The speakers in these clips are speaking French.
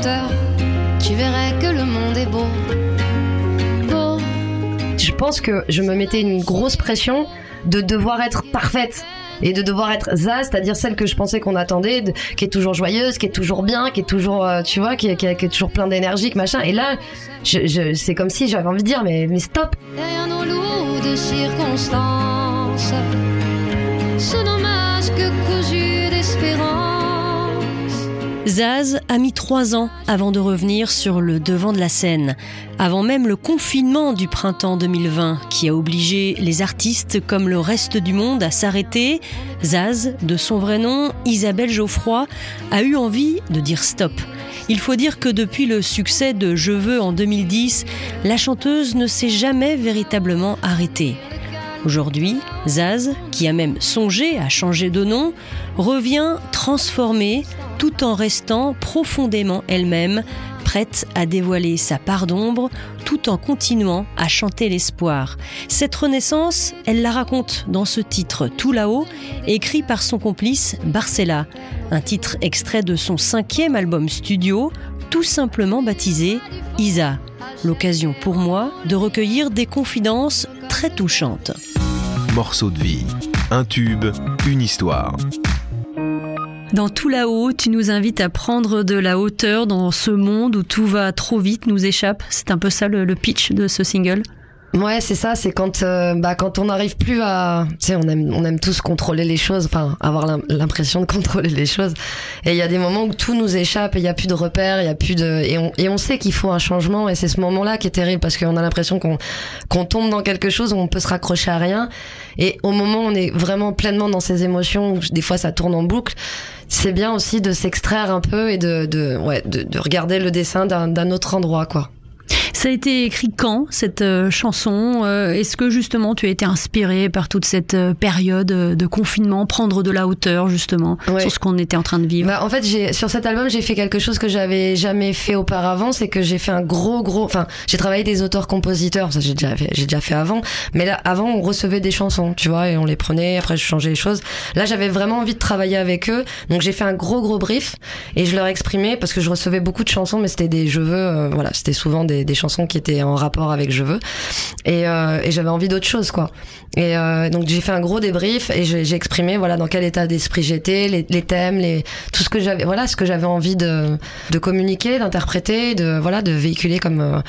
moteur, tu verrais que le monde est beau. Beau. Je pense que je me mettais une grosse pression de devoir être parfaite et de devoir être Zaz, c'est-à-dire celle que je pensais qu'on attendait, de- qui est toujours joyeuse, qui est toujours bien, qui est toujours, euh, tu vois, qui, est- qui est- qui est toujours plein d'énergie, machin. Et là, je, je- c'est comme si j'avais envie de dire, mais, mais stop. Derrière nos loups de circonstances, ce Zaz a mis trois ans avant de revenir sur le devant de la scène, avant même le confinement du printemps 2020 qui a obligé les artistes comme le reste du monde à s'arrêter. Zaz, de son vrai nom, Isabelle Geoffroy, a eu envie de dire stop. Il faut dire que depuis le succès de Je veux en 2010, la chanteuse ne s'est jamais véritablement arrêtée. Aujourd'hui, Zaz, qui a même songé à changer de nom, revient transformée tout en restant profondément elle-même, prête à dévoiler sa part d'ombre tout en continuant à chanter l'espoir. Cette renaissance, elle la raconte dans ce titre Tout là-haut, écrit par son complice Barcella, un titre extrait de son cinquième album studio, tout simplement baptisé Isa. L'occasion pour moi de recueillir des confidences très touchantes. Morceau de vie. Un tube, une histoire. Dans tout là-haut, tu nous invites à prendre de la hauteur dans ce monde où tout va trop vite, nous échappe. C'est un peu ça le, le pitch de ce single. Ouais, c'est ça, c'est quand, euh, bah, quand on n'arrive plus à, tu sais, on aime, on aime tous contrôler les choses, enfin, avoir l'im- l'impression de contrôler les choses. Et il y a des moments où tout nous échappe, et il y a plus de repères, il y a plus de, et on, et on sait qu'il faut un changement, et c'est ce moment-là qui est terrible parce qu'on a l'impression qu'on, qu'on tombe dans quelque chose où on peut se raccrocher à rien. Et au moment où on est vraiment pleinement dans ces émotions, où des fois ça tourne en boucle, c'est bien aussi de s'extraire un peu et de, de, ouais, de, de regarder le dessin d'un autre endroit, quoi. Ça a été écrit quand, cette euh, chanson Euh, Est-ce que justement tu as été inspiré par toute cette euh, période euh, de confinement, prendre de la hauteur justement Ouais. sur ce qu'on était en train de vivre? Bah, en fait, j'ai sur cet album, j'ai fait quelque chose que j'avais jamais fait auparavant, c'est que j'ai fait un gros gros enfin, j'ai travaillé des auteurs-compositeurs, ça j'ai déjà fait j'ai déjà fait avant, mais là avant on recevait des chansons, tu vois, et on les prenait, après je changeais les choses. Là, j'avais vraiment envie de travailler avec eux, donc j'ai fait un gros gros brief et je leur exprimais parce que je recevais beaucoup de chansons mais c'était des je veux voilà, c'était souvent des, des chansons qui étaient en rapport avec je veux et, euh, et j'avais envie d'autre chose quoi. Et euh, donc j'ai fait un gros débrief et j'ai exprimé voilà dans quel état d'esprit j'étais, les, les thèmes, les tout ce que j'avais voilà ce que j'avais envie de de communiquer, d'interpréter, de voilà de véhiculer comme euh,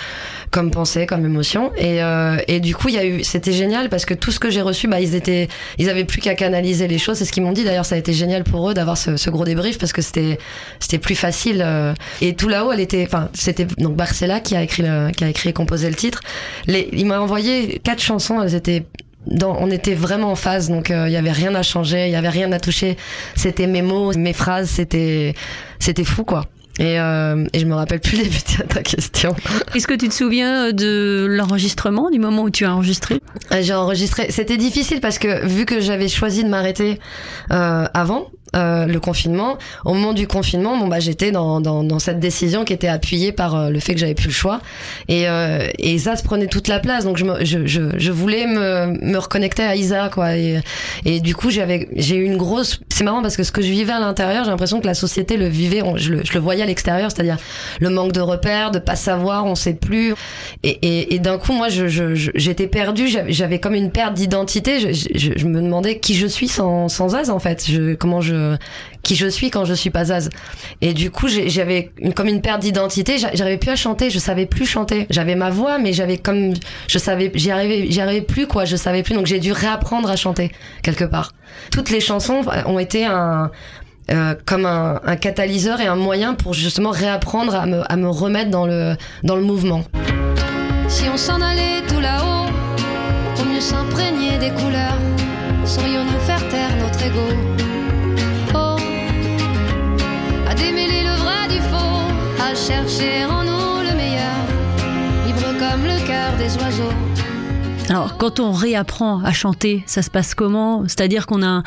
comme pensée, comme émotion. Et euh, et du coup il y a eu c'était génial parce que tout ce que j'ai reçu bah ils étaient ils avaient plus qu'à canaliser les choses. C'est ce qu'ils m'ont dit d'ailleurs ça a été génial pour eux d'avoir ce, ce gros débrief parce que c'était c'était plus facile. euh. et tout là-haut elle était enfin c'était donc Barcella qui a écrit le, qui a écrit et composé le titre. Les, il m'a envoyé quatre chansons elles étaient dans, on était vraiment en phase, donc euh, il y avait rien à changer, il y avait rien à toucher. C'était mes mots, mes phrases, c'était c'était fou quoi. Et, euh, et je me rappelle plus les buts de ta question. Est-ce que tu te souviens euh, de l'enregistrement, du moment où tu as enregistré? Euh, J'ai enregistré. C'était difficile parce que vu que j'avais choisi de m'arrêter euh, avant euh, le confinement, au moment du confinement, bon bah j'étais dans, dans, dans cette décision qui était appuyée par euh, le fait que j'avais plus le choix et euh, et ça prenait toute la place. Donc je me, je, je, je voulais me, me reconnecter à Isa quoi et, et du coup j'avais j'ai eu une grosse. C'est marrant parce que ce que je vivais à l'intérieur, j'ai l'impression que la société le vivait. je, le, je le voyais à l'extérieur, c'est-à-dire le manque de repères, de pas savoir, on sait plus. Et, et, et d'un coup, moi, je, j'étais perdue. J'avais, comme une perte d'identité. Je, je, me demandais qui je suis sans, sans Zaz, en fait. Je, comment je, qui je suis quand je suis pas Zaz. Et du coup, j'avais comme une perte d'identité. J'a- J'arrivais plus à chanter. Je savais plus chanter. J'avais ma voix, mais j'avais comme, je savais, j'y arrivais, plus, quoi. Je savais plus. Donc, j'ai dû réapprendre à chanter quelque part. Toutes les chansons ont été un, euh, comme un, un catalyseur et un moyen pour justement réapprendre à me, à me remettre dans le, dans le mouvement. Si on s'en allait tout là-haut, pour mieux s'imprégner des couleurs, Alors, quand on réapprend à chanter, ça se passe comment? C'est-à-dire qu'on a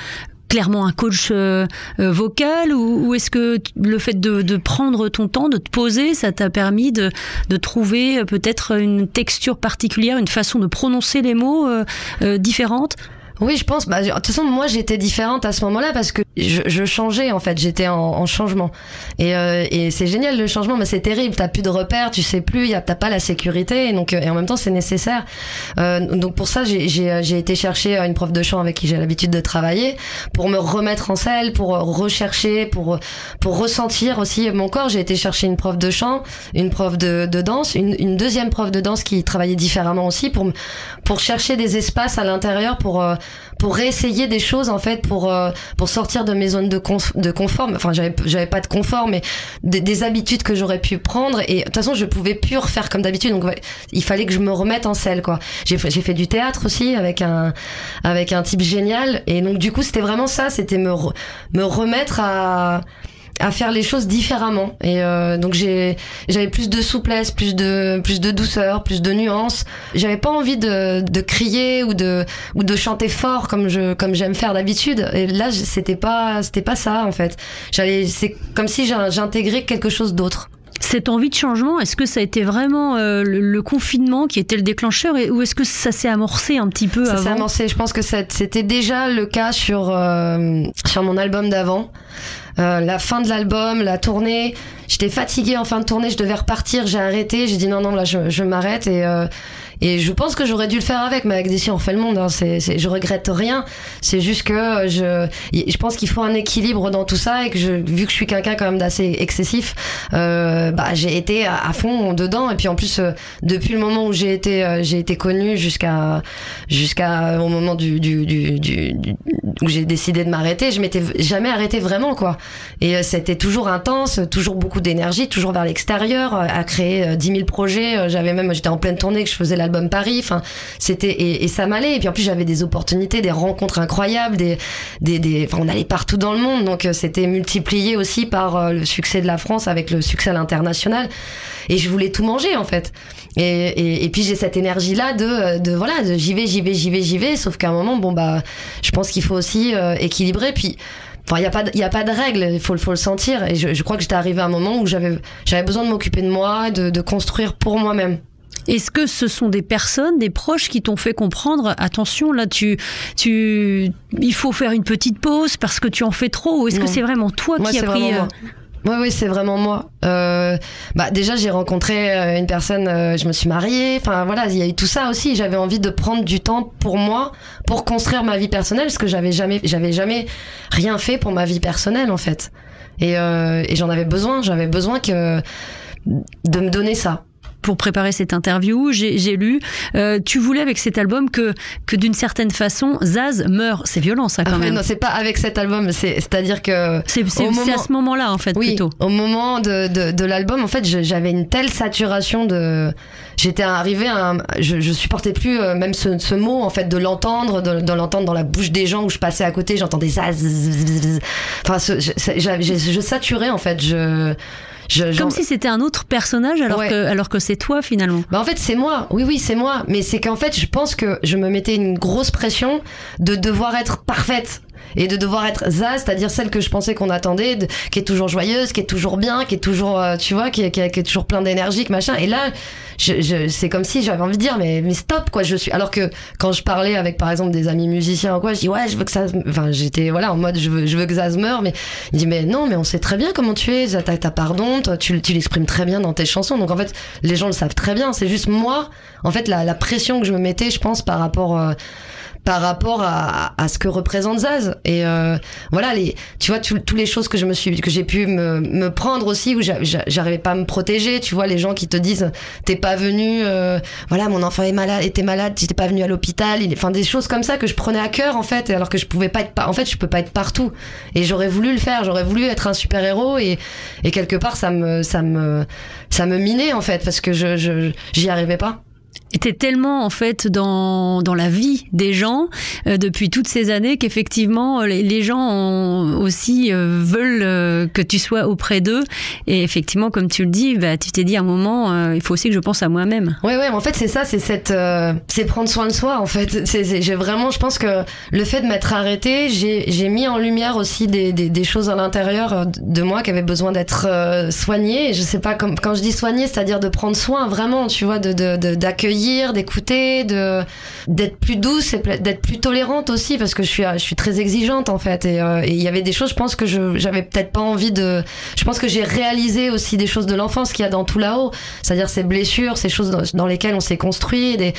clairement un coach euh, euh, vocal ou, est-ce que le fait de, prendre ton temps, de te poser, ça t'a permis de, de trouver euh, peut-être une texture particulière, une façon de prononcer les mots euh, euh, différente? Oui, je pense. Bah, de toute façon, moi, j'étais différente à ce moment-là parce que je, je changeais en fait. J'étais en, en, changement. Et, euh, et c'est génial le changement, mais c'est terrible. T'as plus de repères, tu sais plus, t'as pas la sécurité. Et donc, et en même temps, c'est nécessaire. Euh, donc pour ça, j'ai été chercher une prof de chant avec qui j'ai l'habitude de travailler pour me remettre en selle, pour rechercher, pour pour ressentir aussi mon corps. J'ai été chercher une prof de chant, une prof de, de danse, une, une deuxième prof de danse qui travaillait différemment aussi pour pour chercher des espaces à l'intérieur pour euh, pour réessayer des choses en fait pour euh, pour sortir de mes zones de, de confort. Enfin j'avais j'avais pas de confort mais des, des habitudes que j'aurais pu prendre. Et de toute façon je pouvais plus refaire comme d'habitude. Donc il fallait que je me remette en selle quoi. J'ai j'ai fait du théâtre aussi avec un avec un type génial. Et donc du coup c'était vraiment ça. C'était me me remettre à à faire les choses différemment. Et euh, donc j'ai j'avais plus de souplesse plus de plus de douceur plus de nuances j'avais pas envie de, de crier ou de ou de chanter fort comme je comme j'aime faire d'habitude. Et là c'était pas c'était pas ça en fait. J'allais c'est comme si j'intégrais quelque chose d'autre. Cette envie de changement, est-ce que ça a été vraiment euh, le, confinement qui était le déclencheur et, ou est-ce que ça s'est amorcé un petit peu ça avant? Ça s'est amorcé. Je pense que c'était déjà le cas sur euh, sur mon album d'avant. Euh, la fin de l'album, la tournée, j'étais fatiguée en fin de tournée, je devais repartir, j'ai arrêté, j'ai dit non non là je, je m'arrête. Et et je pense que j'aurais dû le faire avec, mais avec D'ici on fait le monde. Hein. C'est, c'est, je regrette rien. C'est juste que je, je pense qu'il faut un équilibre dans tout ça et que je, vu que je suis quelqu'un quand même d'assez excessif, euh, bah j'ai été à, fond dedans. Et puis en plus, euh, depuis le moment où j'ai été, euh, j'ai été connue jusqu'à, jusqu'à au moment du, du, du, du, où j'ai décidé de m'arrêter, je m'étais jamais arrêté vraiment quoi. Et euh, c'était toujours intense, toujours beaucoup d'énergie, toujours vers l'extérieur, à créer 10 000 projets. J'avais même, j'étais en pleine tournée que je faisais la l'album Paris. Enfin, c'était et, ça m'allait. Et puis en plus j'avais des opportunités, des rencontres incroyables, des des, des on allait partout dans le monde. Donc euh, c'était multiplié aussi par euh, le succès de la France avec le succès à l'international. Et je voulais tout manger en fait. Et, et, et puis j'ai cette énergie là de, de voilà, de j'y vais, j'y vais, j'y vais, j'y vais. Sauf qu'à un moment, bon bah, je pense qu'il faut aussi euh, équilibrer. Puis Enfin, il n'y a, pas de, y a pas de règle, il faut, faut le sentir. Et je, je crois que j'étais arrivé à un moment où j'avais besoin de m'occuper de moi, de, de construire pour moi-même. Est-ce que ce sont des personnes, des proches qui t'ont fait comprendre, attention, là, tu, tu, il faut faire une petite pause parce que tu en fais trop, ou est-ce que c'est vraiment toi qui as pris... Euh, oui, oui, c'est vraiment moi. Euh, bah déjà, j'ai rencontré euh, une personne, euh, je me suis mariée. Enfin voilà, il y a eu tout ça aussi. J'avais envie de prendre du temps pour moi, pour construire ma vie personnelle, parce que j'avais jamais, j'avais jamais rien fait pour ma vie personnelle en fait. Et, et j'en avais besoin. J'avais besoin que de me donner ça pour préparer cette interview, j'ai lu, euh, tu voulais avec cet album que, que d'une certaine façon, Zaz meurt. C'est violent ça quand ah, même. Non, c'est pas avec cet album, c'est-à-dire que... C'est à ce moment-là en fait oui, plutôt. au moment de, de, de l'album, en fait, j'avais une telle saturation de... J'étais arrivé à je, je supportais plus euh, même ce, ce, mot en fait de l'entendre, de, de l'entendre dans la bouche des gens où je passais à côté, j'entendais Zaz. Enfin, je, je, je saturais en fait. Je comme si c'était un autre personnage alors que alors que c'est toi finalement. Bah en fait c'est moi. Oui oui c'est moi. Mais c'est qu'en fait je pense que je me mettais une grosse pression de devoir être parfaite et de devoir être Zaz, c'est-à-dire celle que je pensais qu'on attendait, qui est toujours joyeuse, qui est toujours bien, qui est toujours, euh, tu vois, qui, est toujours plein d'énergie, machin. Et là, je, je, c'est comme si j'avais envie de dire, mais, stop, quoi, je suis. Alors que quand je parlais avec, par exemple, des amis musiciens ou quoi, je dis, ouais, je veux que ça. Enfin, j'étais, voilà, en mode, je veux, je veux que Zaz meure, mais il dit, mais non, mais on sait très bien comment tu es, t'as ta pardon, toi, tu, tu l'exprimes très bien dans tes chansons. Donc en fait, les gens le savent très bien. C'est juste moi, en fait, la, la pression que je me mettais, je pense, par rapport. Euh, par rapport à, à ce que représente Zaz. Et euh, voilà, les, tu vois, toutes les choses que je me suis, que j'ai pu me, me prendre aussi, où j'arrivais pas à me protéger. Tu vois, les gens qui te disent, t'es pas venu, euh, voilà, mon enfant est malade, était malade, t'es pas venu à l'hôpital. Enfin, des choses comme ça que je prenais à cœur en fait, alors que je pouvais pas être, en fait, je peux pas être partout. Et j'aurais voulu le faire, j'aurais voulu être un super héros et, et quelque part, ça me, ça me, ça me minait en fait, parce que je, j'y arrivais pas était tellement en fait dans, dans la vie des gens euh, depuis toutes ces années qu'effectivement les, les, gens aussi euh, veulent euh, que tu sois auprès d'eux. Et effectivement comme tu le dis bah, tu t'es dit à un moment il faut aussi que je pense à moi-même. Ouais ouais en fait c'est ça c'est cette c'est prendre soin de soi en fait. J'ai vraiment je pense que le fait de m'être arrêté j'ai mis en lumière aussi des, des, choses à l'intérieur de moi qui avaient besoin d'être soignées. Je sais pas comme quand je dis soignées c'est-à-dire de prendre soin vraiment tu vois d'accueillir d'écouter, de d'être plus douce et d'être plus tolérante aussi parce que je suis je suis très exigeante en fait. Et euh, il y avait des choses je pense que je j'avais peut-être pas envie de je pense que j'ai réalisé aussi des choses de l'enfance qu'il y a dans tout là-haut, c'est-à-dire ces blessures, ces choses dans, lesquelles on s'est construit, des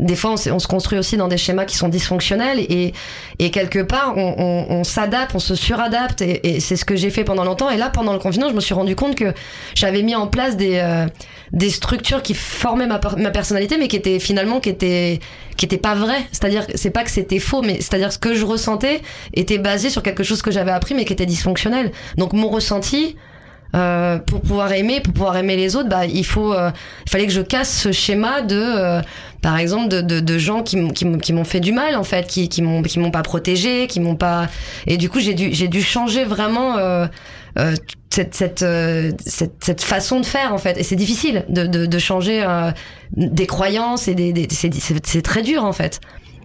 des fois on, se construit aussi dans des schémas qui sont dysfonctionnels. Et et quelque part on s'adapte, on se suradapte. Et, et c'est ce que j'ai fait pendant longtemps. Et là pendant le confinement je me suis rendu compte que j'avais mis en place des euh, des structures qui formaient ma, ma personnalité, mais qui étaient finalement qui étaient qui étaient pas vraies. C'est-à-dire, c'est pas que c'était faux, mais c'est-à-dire ce que je ressentais était basé sur quelque chose que j'avais appris, mais qui était dysfonctionnel. Donc mon ressenti, euh, pour pouvoir aimer, pour pouvoir aimer les autres, bah il faut, euh, il fallait que je casse ce schéma de, euh, par exemple, de, de, gens qui, qui m'ont fait du mal en fait, qui, qui m'ont qui m'ont pas protégé, qui m'ont pas, et du coup j'ai dû j'ai dû changer vraiment cette, cette, euh, cette, cette, façon de faire en fait. Et c'est difficile de, de, de changer euh, des croyances et des, des c'est très dur en fait.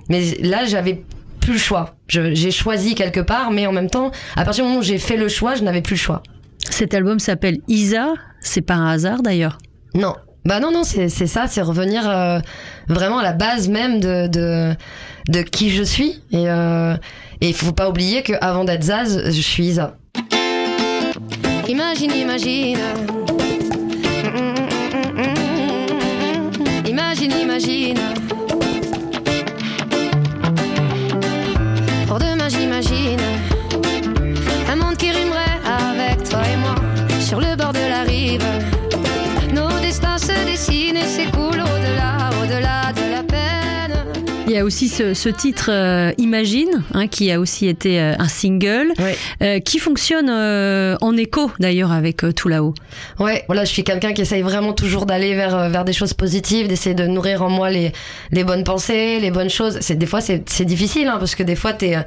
Mais là, j'avais plus le choix. J'ai choisi quelque part, mais en même temps, à partir du moment où j'ai fait le choix, je n'avais plus le choix. Cet album s'appelle Isa. C'est pas un hasard d'ailleurs? Non. Bah non, non, c'est ça, c'est revenir euh, vraiment à la base même de, de, de qui je suis. Et il faut pas oublier qu'avant d'être Zaz, je suis Isa. Imagine, imagine. Imagine, imagine. Pour demain, j'imagine. Un monde qui rimerait avec toi et moi. Sur le bord de la rive. Nos destins se dessinent et s'écoulent au-delà, au-delà de la peine. Il y a aussi ce, titre euh, Imagine, hein, qui a aussi été euh, un single, ouais. euh, qui fonctionne euh, en écho d'ailleurs avec euh, tout là-haut. Ouais, voilà, je suis quelqu'un qui essaye vraiment toujours d'aller vers vers des choses positives, d'essayer de nourrir en moi les les bonnes pensées, les bonnes choses. C'est des fois c'est c'est difficile hein, parce que des fois t'es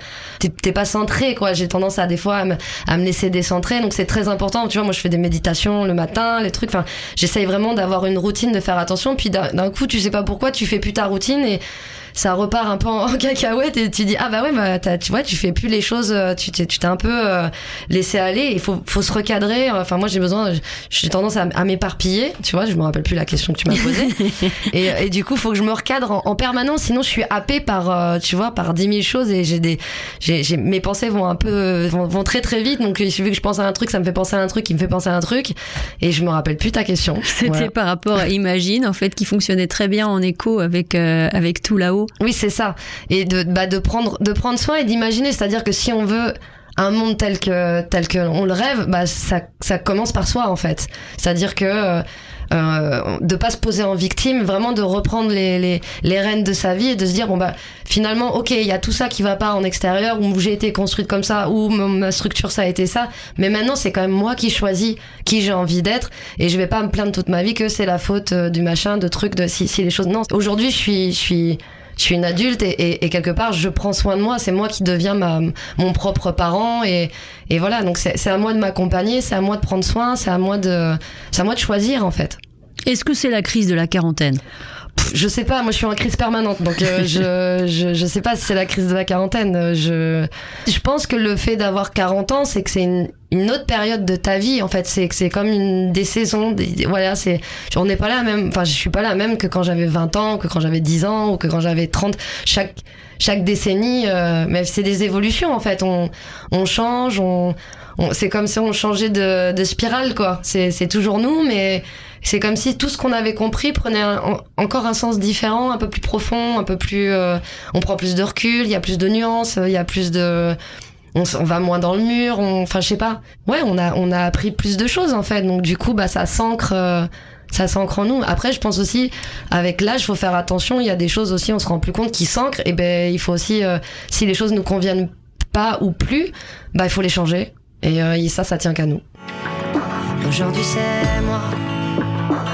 t'es pas centré quoi. J'ai tendance à des fois à me, à me laisser décentrer, donc c'est très important. Tu vois, moi je fais des méditations le matin, les trucs. Enfin, j'essaye vraiment d'avoir une routine, de faire attention. Puis d'un coup, tu sais pas pourquoi, tu fais plus ta routine et ça repart un peu en cacahuète et tu dis ah bah ouais bah tu vois tu fais plus les choses tu t'es tu t'es un peu euh, laissé aller. Il faut faut se recadrer. Enfin moi j'ai besoin j'ai tendance à, à m'éparpiller tu vois je me rappelle plus la question que tu m'as posée. Et, et, du coup faut que je me recadre en, en permanence. Sinon je suis happée par euh, tu vois par dix mille choses et j'ai des j'ai mes pensées vont un peu vont, vont, très très vite. Donc il suffit que je pense à un truc ça me fait penser à un truc qui me fait penser à un truc et je me rappelle plus ta question. C'était voilà. par rapport à Imagine en fait qui fonctionnait très bien en écho avec euh, avec tout là-haut oui, c'est ça. Et de, bah, de prendre, de prendre soin et d'imaginer. C'est-à-dire que si on veut un monde tel que, tel que on le rêve, bah, ça, ça commence par soi, en fait. C'est-à-dire que, euh, de pas se poser en victime, vraiment de reprendre les, les, les rênes de sa vie et de se dire bon bah finalement ok il y a tout ça qui va pas en extérieur où j'ai été construite comme ça ou ma structure ça a été ça, mais maintenant c'est quand même moi qui choisis qui j'ai envie d'être et je vais pas me plaindre toute ma vie que c'est la faute euh, du machin, de trucs, de si, si les choses non aujourd'hui je suis je suis je suis une adulte et, et, et, quelque part je prends soin de moi. C'est moi qui deviens ma, mon propre parent et, et voilà. Donc c'est à moi de m'accompagner c'est à moi de prendre soin c'est à moi de c'est à moi de choisir en fait. Est-ce que c'est la crise de la quarantaine? Je sais pas, moi je suis en crise permanente, donc euh, je, je, je sais pas si c'est la crise de la quarantaine. Je, je pense que le fait d'avoir 40 ans, c'est que c'est une, une autre période de ta vie en fait. C'est que c'est comme une des saisons des, voilà c'est on n'est pas là même enfin je suis pas là même que quand j'avais 20 ans que quand j'avais 10 ans ou que quand j'avais 30 chaque chaque décennie euh, mais c'est des évolutions en fait. On on change on, on c'est comme si on changeait de, de spirale quoi. C'est c'est toujours nous mais c'est comme si tout ce qu'on avait compris prenait encore un sens différent, un peu plus profond, un peu plus. Euh, on prend plus de recul, il y a plus de nuances, il y a plus de. On, va moins dans le mur, enfin je sais pas. Ouais, on a on a appris plus de choses en fait, donc du coup bah ça s'ancre. Euh, ça s'ancre en nous. Après, je pense aussi, avec l'âge, faut faire attention. Il y a des choses aussi, on se rend plus compte, qui s'ancrent. Et ben, il faut aussi, euh, si les choses nous conviennent pas ou plus, bah, il faut les changer. Et, et ça, ça tient qu'à nous. Aujourd'hui, c'est moi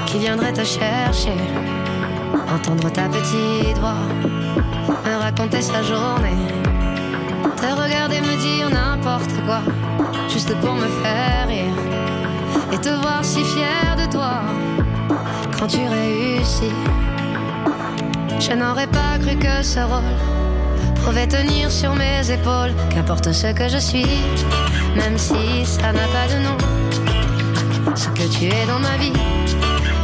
qui viendrait te chercher, entendre ta petite voix, me raconter sa journée, te regarder me dire n'importe quoi, juste pour me faire rire, et te voir si fier de toi quand tu réussis. Je n'aurais pas cru que ce rôle pouvait tenir sur mes épaules, qu'importe ce que je suis, même si ça n'a pas de nom, ce que tu es dans ma vie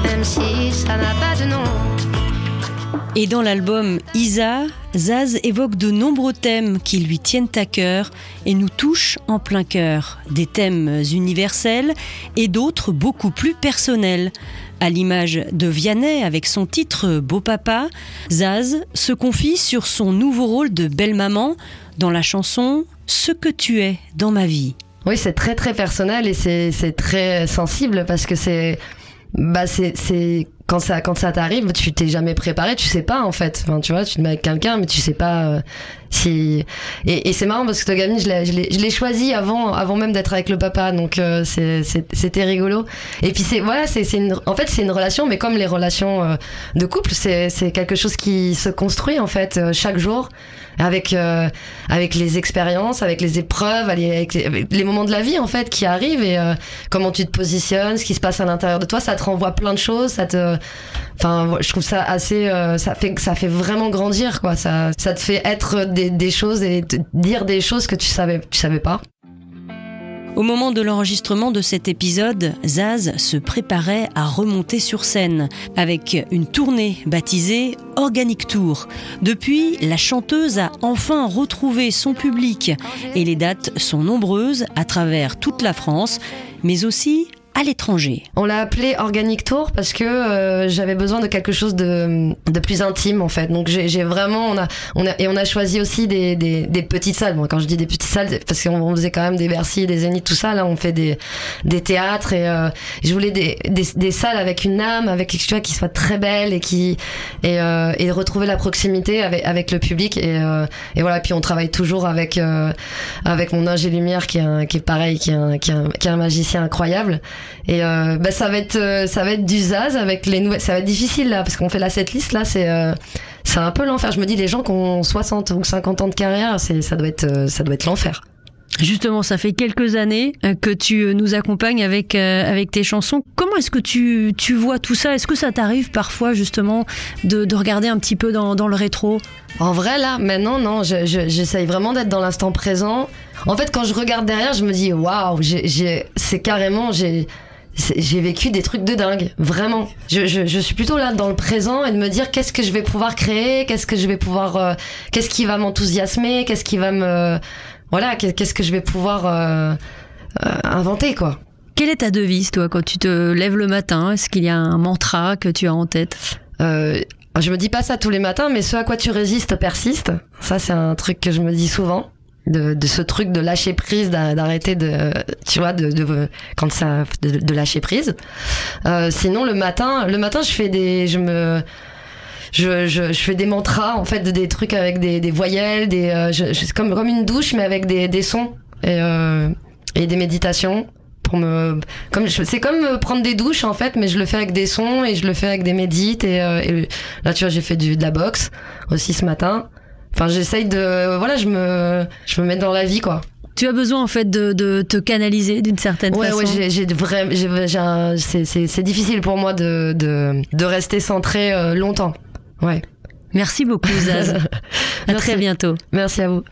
même si ça n'a pas de nom. Et dans l'album Isa, Zaz évoque de nombreux thèmes qui lui tiennent à cœur et nous touchent en plein cœur. Des thèmes universels et d'autres beaucoup plus personnels. À l'image de Vianney avec son titre Beau Papa, Zaz se confie sur son nouveau rôle de belle-maman dans la chanson Ce que tu es dans ma vie. Oui, c'est très très personnel et c'est très sensible parce que c'est bah c'est quand ça quand ça t'arrive, tu t'es jamais préparé, tu sais pas en fait. Enfin, tu vois, tu te mets avec quelqu'un, mais tu sais pas euh, si. Et, et c'est marrant parce que gamine, je l'ai je l'ai choisi avant avant même d'être avec le papa, donc euh, c'était rigolo. Et puis c'est voilà, c'est une en fait c'est une relation, mais comme les relations euh, de couple, c'est c'est quelque chose qui se construit en fait euh, chaque jour avec avec les expériences, avec les épreuves, avec les, moments de la vie en fait qui arrivent et comment tu te positionnes, ce qui se passe à l'intérieur de toi, ça te renvoie plein de choses, ça te Enfin, je trouve ça assez, euh, ça fait, ça fait vraiment grandir, quoi. Ça, ça te fait être des, des choses et dire des choses que tu savais, tu savais pas. Au moment de l'enregistrement de cet épisode, Zaz se préparait à remonter sur scène avec une tournée baptisée Organic Tour. Depuis, la chanteuse a enfin retrouvé son public et les dates sont nombreuses à travers toute la France, mais aussi à l'étranger. On l'a appelé Organic Tour parce que euh, j'avais besoin de quelque chose de, de plus intime en fait. Donc j'ai vraiment on a on a et on a choisi aussi des, des, des petites salles. Bon, quand je dis des petites salles parce qu'on faisait quand même des Bercy, des Zénith, tout ça. Là, on fait des des théâtres et euh, je voulais des, des, salles avec une âme, avec quelque chose qui soit très belle et qui et euh, et retrouver la proximité avec avec le public et euh, et voilà. Puis on travaille toujours avec euh, avec mon ingé lumière qui est un, qui est pareil, qui est qui est un, qui est un magicien incroyable. Et euh, bah, ça va être euh, ça va être du zaz avec les nouvelles. Ça va être difficile là parce qu'on fait la setlist là, c'est euh, c'est un peu l'enfer. Je me dis les gens qui ont 60 ou 50 ans de carrière, c'est ça doit être ça doit être l'enfer. Justement, ça fait quelques années que tu nous accompagnes avec avec tes chansons. Comment est-ce que tu, tu vois tout ça? Est-ce que ça t'arrive parfois justement de, de, regarder un petit peu dans, dans le rétro? En vrai, là, maintenant, non. J'essaye je, vraiment d'être dans l'instant présent. En fait, quand je regarde derrière, je me dis waouh, c'est carrément j'ai j'ai vécu des trucs de dingue, vraiment. Je, je, je, suis plutôt là dans le présent et de me dire qu'est-ce que je vais pouvoir créer, qu'est-ce que je vais pouvoir, euh, qu'est-ce qui va m'enthousiasmer, qu'est-ce qui va me, voilà, qu'est-ce que je vais pouvoir euh, euh, inventer, quoi. Quelle est ta devise, toi, quand tu te lèves le matin? Est-ce qu'il y a un mantra que tu as en tête? Je me dis pas ça tous les matins, mais ce à quoi tu résistes persiste. Ça, c'est un truc que je me dis souvent de, de, ce truc de lâcher prise, d'arrêter de, tu vois, de, de quand ça, de, de, lâcher prise. Euh, sinon, le matin, le matin, je fais des, je me, je, je, je, fais des mantras en fait des trucs avec des, des voyelles des euh, je, comme comme une douche mais avec des, des sons et, euh, et des méditations pour me comme c'est comme prendre des douches en fait mais je le fais avec des sons et je le fais avec des médites et, euh, et là tu vois j'ai fait du de la boxe aussi ce matin Enfin, j'essaye de, voilà, je me, je me mets dans la vie, quoi. Tu as besoin en fait de, de te canaliser d'une certaine ouais, façon. Ouais, j'ai vraiment, c'est difficile pour moi de, de, de rester centré euh, longtemps. Ouais. Merci beaucoup, Zaz. à très bientôt. Merci à vous.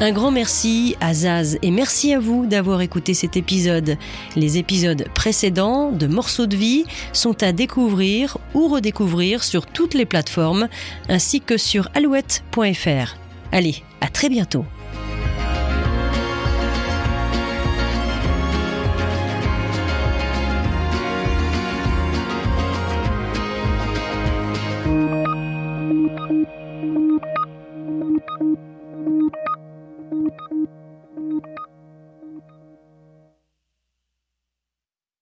Un grand merci à Zaz et merci à vous d'avoir écouté cet épisode. Les épisodes précédents de Morceaux de vie sont à découvrir ou redécouvrir sur toutes les plateformes ainsi que sur alouette.fr. Allez, à très bientôt.